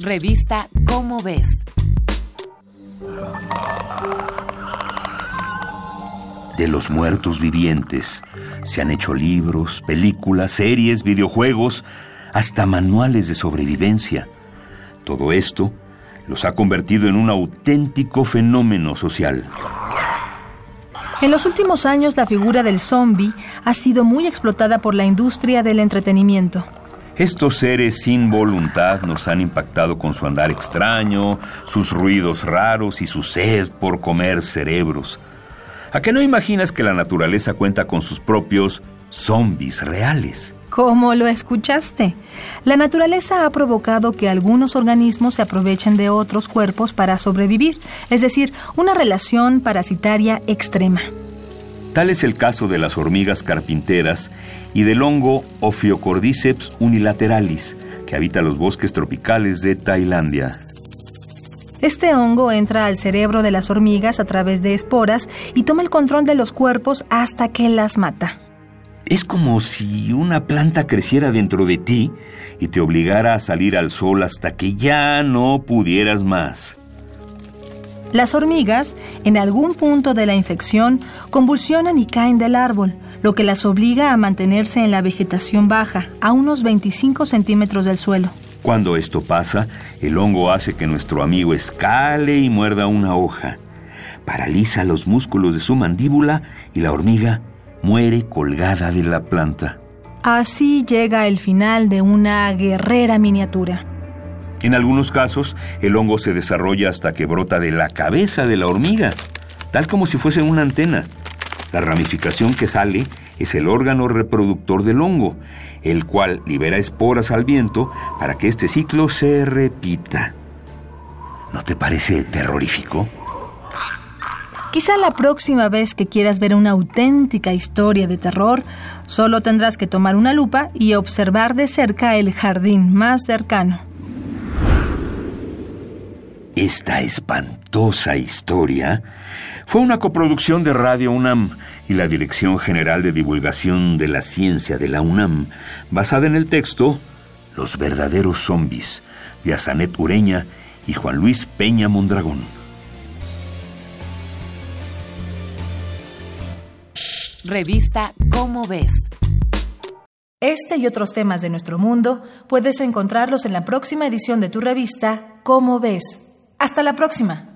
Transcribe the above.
Revista Cómo ves. De los muertos vivientes se han hecho libros, películas, series, videojuegos, hasta manuales de sobrevivencia. Todo esto los ha convertido en un auténtico fenómeno social. En los últimos años la figura del zombie ha sido muy explotada por la industria del entretenimiento. Estos seres sin voluntad nos han impactado con su andar extraño, sus ruidos raros y su sed por comer cerebros. ¿A qué no imaginas que la naturaleza cuenta con sus propios zombies reales? ¿Cómo lo escuchaste? La naturaleza ha provocado que algunos organismos se aprovechen de otros cuerpos para sobrevivir, es decir, una relación parasitaria extrema. Tal es el caso de las hormigas carpinteras y del hongo Ophiocordyceps unilateralis, que habita los bosques tropicales de Tailandia. Este hongo entra al cerebro de las hormigas a través de esporas y toma el control de los cuerpos hasta que las mata. Es como si una planta creciera dentro de ti y te obligara a salir al sol hasta que ya no pudieras más. Las hormigas, en algún punto de la infección, convulsionan y caen del árbol, lo que las obliga a mantenerse en la vegetación baja, a unos 25 centímetros del suelo. Cuando esto pasa, el hongo hace que nuestro amigo escale y muerda una hoja. Paraliza los músculos de su mandíbula y la hormiga muere colgada de la planta. Así llega el final de una guerrera miniatura. En algunos casos, el hongo se desarrolla hasta que brota de la cabeza de la hormiga, tal como si fuese una antena. La ramificación que sale es el órgano reproductor del hongo, el cual libera esporas al viento para que este ciclo se repita. ¿No te parece terrorífico? Quizá la próxima vez que quieras ver una auténtica historia de terror, solo tendrás que tomar una lupa y observar de cerca el jardín más cercano. Esta espantosa historia fue una coproducción de Radio UNAM y la Dirección General de Divulgación de la Ciencia de la UNAM, basada en el texto Los verdaderos zombies de Azanet Ureña y Juan Luis Peña Mondragón. Revista Cómo ves. Este y otros temas de nuestro mundo puedes encontrarlos en la próxima edición de tu revista Cómo ves. Hasta la próxima.